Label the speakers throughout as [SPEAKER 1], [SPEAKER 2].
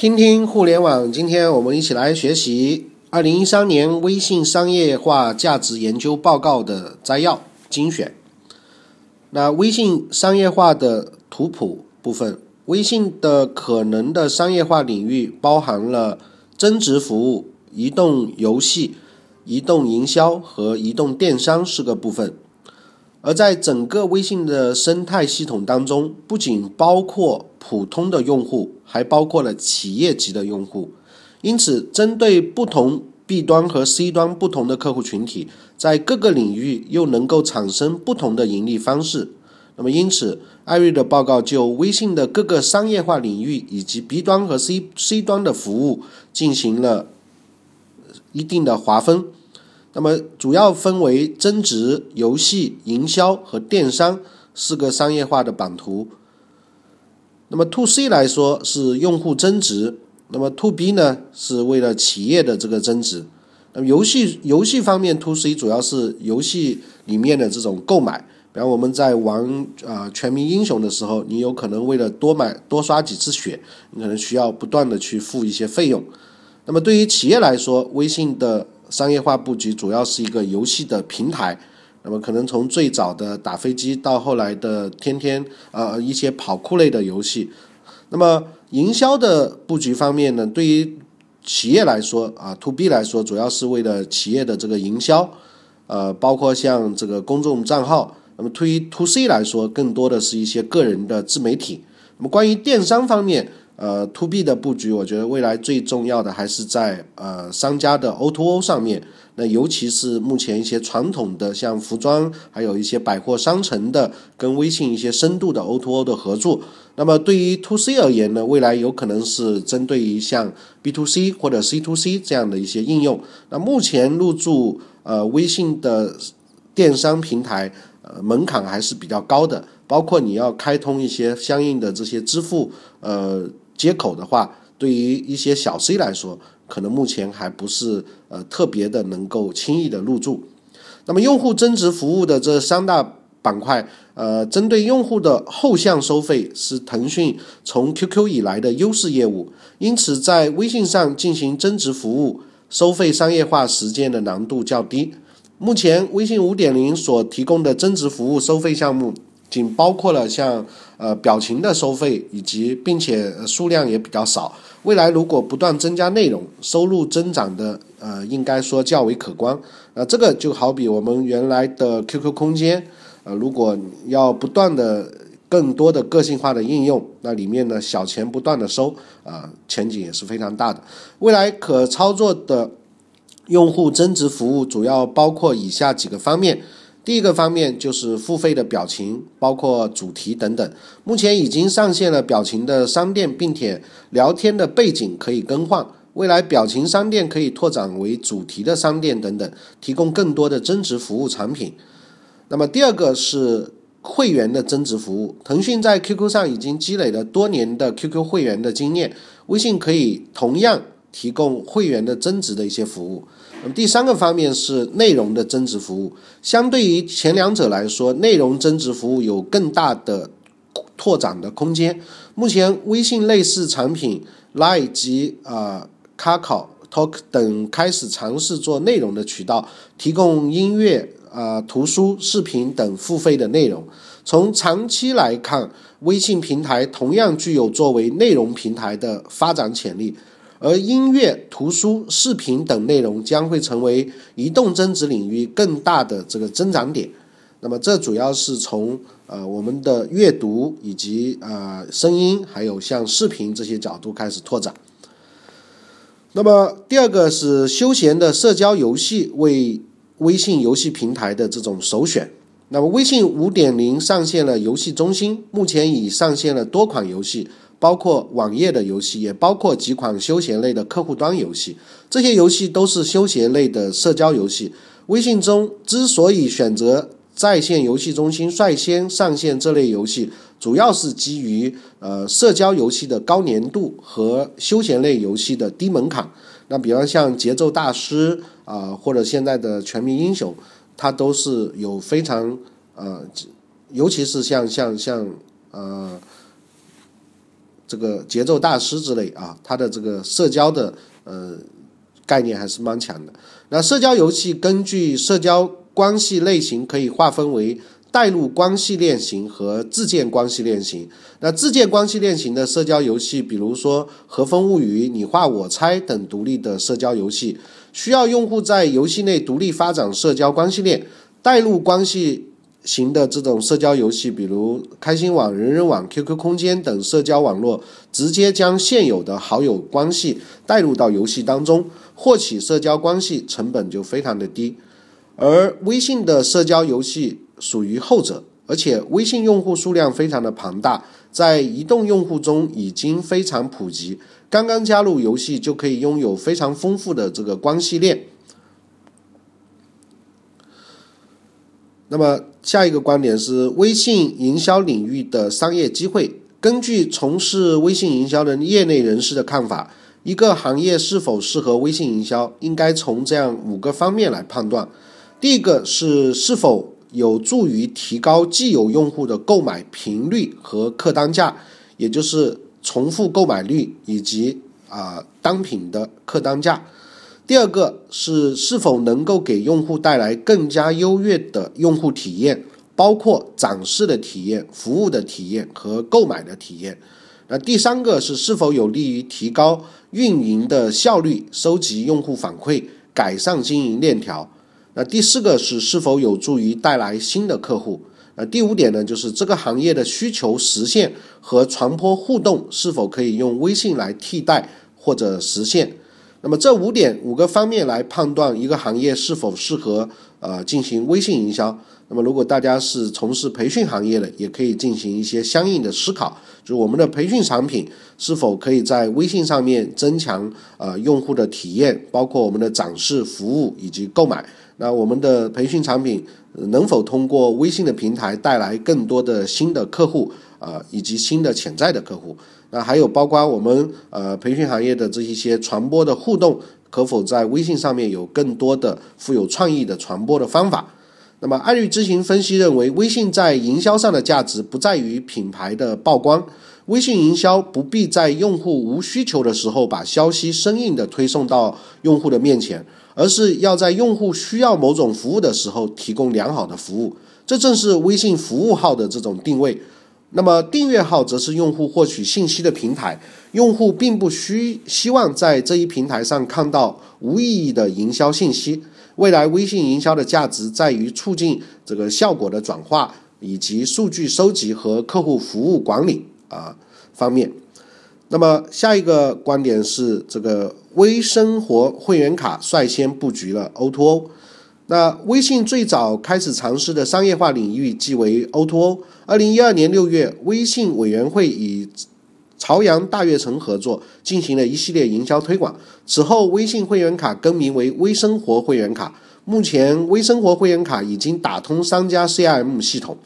[SPEAKER 1] 听听互联网，今天我们一起来学习二零一三年微信商业化价值研究报告的摘要精选。那微信商业化的图谱部分，微信的可能的商业化领域包含了增值服务、移动游戏、移动营销和移动电商四个部分。而在整个微信的生态系统当中，不仅包括普通的用户，还包括了企业级的用户。因此，针对不同 B 端和 C 端不同的客户群体，在各个领域又能够产生不同的盈利方式。那么，因此艾瑞的报告就微信的各个商业化领域以及 B 端和 C C 端的服务进行了一定的划分。那么主要分为增值、游戏、营销和电商四个商业化的版图。那么 to C 来说是用户增值，那么 to B 呢是为了企业的这个增值。那么游戏游戏方面 to C 主要是游戏里面的这种购买，比方我们在玩啊全民英雄的时候，你有可能为了多买多刷几次血，你可能需要不断的去付一些费用。那么对于企业来说，微信的商业化布局主要是一个游戏的平台，那么可能从最早的打飞机到后来的天天呃一些跑酷类的游戏，那么营销的布局方面呢，对于企业来说啊，to B 来说，主要是为了企业的这个营销，呃，包括像这个公众账号，那么对于 to C 来说，更多的是一些个人的自媒体。那么关于电商方面。呃，to B 的布局，我觉得未来最重要的还是在呃商家的 O to O 上面。那尤其是目前一些传统的像服装，还有一些百货商城的跟微信一些深度的 O to O 的合作。那么对于 to C 而言呢，未来有可能是针对于像 B to C 或者 C to C 这样的一些应用。那目前入驻呃微信的电商平台，呃门槛还是比较高的，包括你要开通一些相应的这些支付，呃。接口的话，对于一些小 C 来说，可能目前还不是呃特别的能够轻易的入驻。那么用户增值服务的这三大板块，呃，针对用户的后向收费是腾讯从 QQ 以来的优势业务，因此在微信上进行增值服务收费商业化实践的难度较低。目前微信五点零所提供的增值服务收费项目。仅包括了像呃表情的收费，以及并且数量也比较少。未来如果不断增加内容，收入增长的呃应该说较为可观。呃，这个就好比我们原来的 QQ 空间，呃，如果要不断的更多的个性化的应用，那里面呢小钱不断的收，啊，前景也是非常大的。未来可操作的用户增值服务主要包括以下几个方面。第一个方面就是付费的表情，包括主题等等。目前已经上线了表情的商店，并且聊天的背景可以更换。未来表情商店可以拓展为主题的商店等等，提供更多的增值服务产品。那么第二个是会员的增值服务。腾讯在 QQ 上已经积累了多年的 QQ 会员的经验，微信可以同样提供会员的增值的一些服务。那么第三个方面是内容的增值服务，相对于前两者来说，内容增值服务有更大的拓展的空间。目前，微信类似产品 Line 及啊 Kakao Talk 等开始尝试做内容的渠道，提供音乐、啊图书、视频等付费的内容。从长期来看，微信平台同样具有作为内容平台的发展潜力。而音乐、图书、视频等内容将会成为移动增值领域更大的这个增长点。那么，这主要是从呃我们的阅读以及呃声音，还有像视频这些角度开始拓展。那么，第二个是休闲的社交游戏为微信游戏平台的这种首选。那么，微信五点零上线了游戏中心，目前已上线了多款游戏。包括网页的游戏，也包括几款休闲类的客户端游戏。这些游戏都是休闲类的社交游戏。微信中之所以选择在线游戏中心率先上线这类游戏，主要是基于呃社交游戏的高粘度和休闲类游戏的低门槛。那比方像节奏大师啊，或者现在的全民英雄，它都是有非常呃，尤其是像像像呃。这个节奏大师之类啊，它的这个社交的呃概念还是蛮强的。那社交游戏根据社交关系类型可以划分为带入关系链型和自建关系链型。那自建关系链型的社交游戏，比如说和风物语、你画我猜等独立的社交游戏，需要用户在游戏内独立发展社交关系链。带入关系型的这种社交游戏，比如开心网、人人网、QQ 空间等社交网络，直接将现有的好友关系带入到游戏当中。获取社交关系成本就非常的低，而微信的社交游戏属于后者，而且微信用户数量非常的庞大，在移动用户中已经非常普及，刚刚加入游戏就可以拥有非常丰富的这个关系链。那么下一个观点是微信营销领域的商业机会，根据从事微信营销的业内人士的看法。一个行业是否适合微信营销，应该从这样五个方面来判断。第一个是是否有助于提高既有用户的购买频率和客单价，也就是重复购买率以及啊单品的客单价。第二个是是否能够给用户带来更加优越的用户体验，包括展示的体验、服务的体验和购买的体验。那第三个是是否有利于提高运营的效率、收集用户反馈、改善经营链条。那第四个是是否有助于带来新的客户。那第五点呢，就是这个行业的需求实现和传播互动是否可以用微信来替代或者实现。那么这五点五个方面来判断一个行业是否适合呃进行微信营销。那么如果大家是从事培训行业的，也可以进行一些相应的思考，就是我们的培训产品是否可以在微信上面增强呃用户的体验，包括我们的展示、服务以及购买。那我们的培训产品能否通过微信的平台带来更多的新的客户啊，以及新的潜在的客户？那还有包括我们呃培训行业的这一些传播的互动，可否在微信上面有更多的富有创意的传播的方法？那么，爱律咨询分析认为，微信在营销上的价值不在于品牌的曝光。微信营销不必在用户无需求的时候把消息生硬的推送到用户的面前，而是要在用户需要某种服务的时候提供良好的服务。这正是微信服务号的这种定位。那么，订阅号则是用户获取信息的平台。用户并不需希望在这一平台上看到无意义的营销信息。未来微信营销的价值在于促进这个效果的转化，以及数据收集和客户服务管理啊方面。那么下一个观点是，这个微生活会员卡率先布局了 O2O。那微信最早开始尝试的商业化领域即为 O2O。二零一二年六月，微信委员会与朝阳大悦城合作进行了一系列营销推广。此后，微信会员卡更名为微生活会员卡。目前，微生活会员卡已经打通商家 CRM 系统，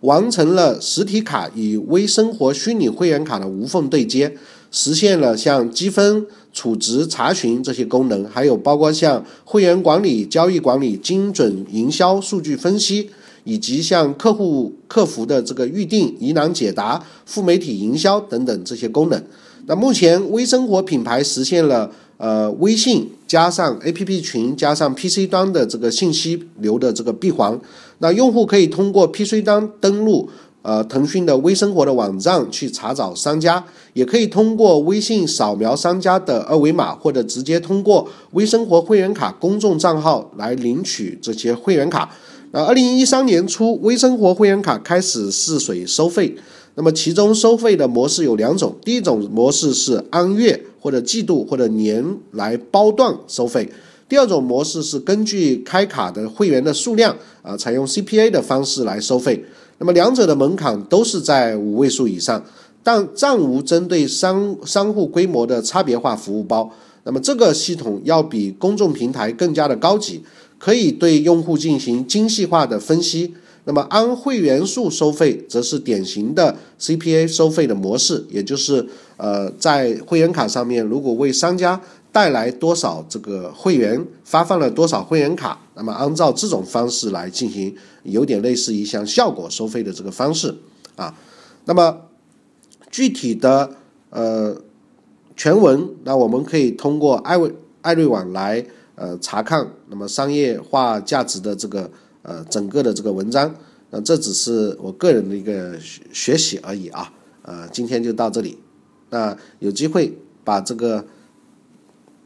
[SPEAKER 1] 完成了实体卡与微生活虚拟会员卡的无缝对接，实现了像积分、储值、查询这些功能，还有包括像会员管理、交易管理、精准营销、数据分析。以及像客户客服的这个预订、疑难解答、副媒体营销等等这些功能。那目前微生活品牌实现了呃微信加上 APP 群加上 PC 端的这个信息流的这个闭环。那用户可以通过 PC 端登录呃腾讯的微生活的网站去查找商家，也可以通过微信扫描商家的二维码，或者直接通过微生活会员卡公众账号来领取这些会员卡。那二零一三年初，微生活会员卡开始试水收费。那么其中收费的模式有两种，第一种模式是按月或者季度或者年来包段收费；第二种模式是根据开卡的会员的数量啊，采用 CPA 的方式来收费。那么两者的门槛都是在五位数以上，但暂无针对商商户规模的差别化服务包。那么这个系统要比公众平台更加的高级。可以对用户进行精细化的分析。那么按会员数收费，则是典型的 CPA 收费的模式，也就是呃，在会员卡上面，如果为商家带来多少这个会员，发放了多少会员卡，那么按照这种方式来进行，有点类似于像效果收费的这个方式啊。那么具体的。呃全文，那我们可以通过艾瑞艾瑞网来呃查看那么商业化价值的这个呃整个的这个文章。那这只是我个人的一个学习而已啊。呃，今天就到这里。那有机会把这个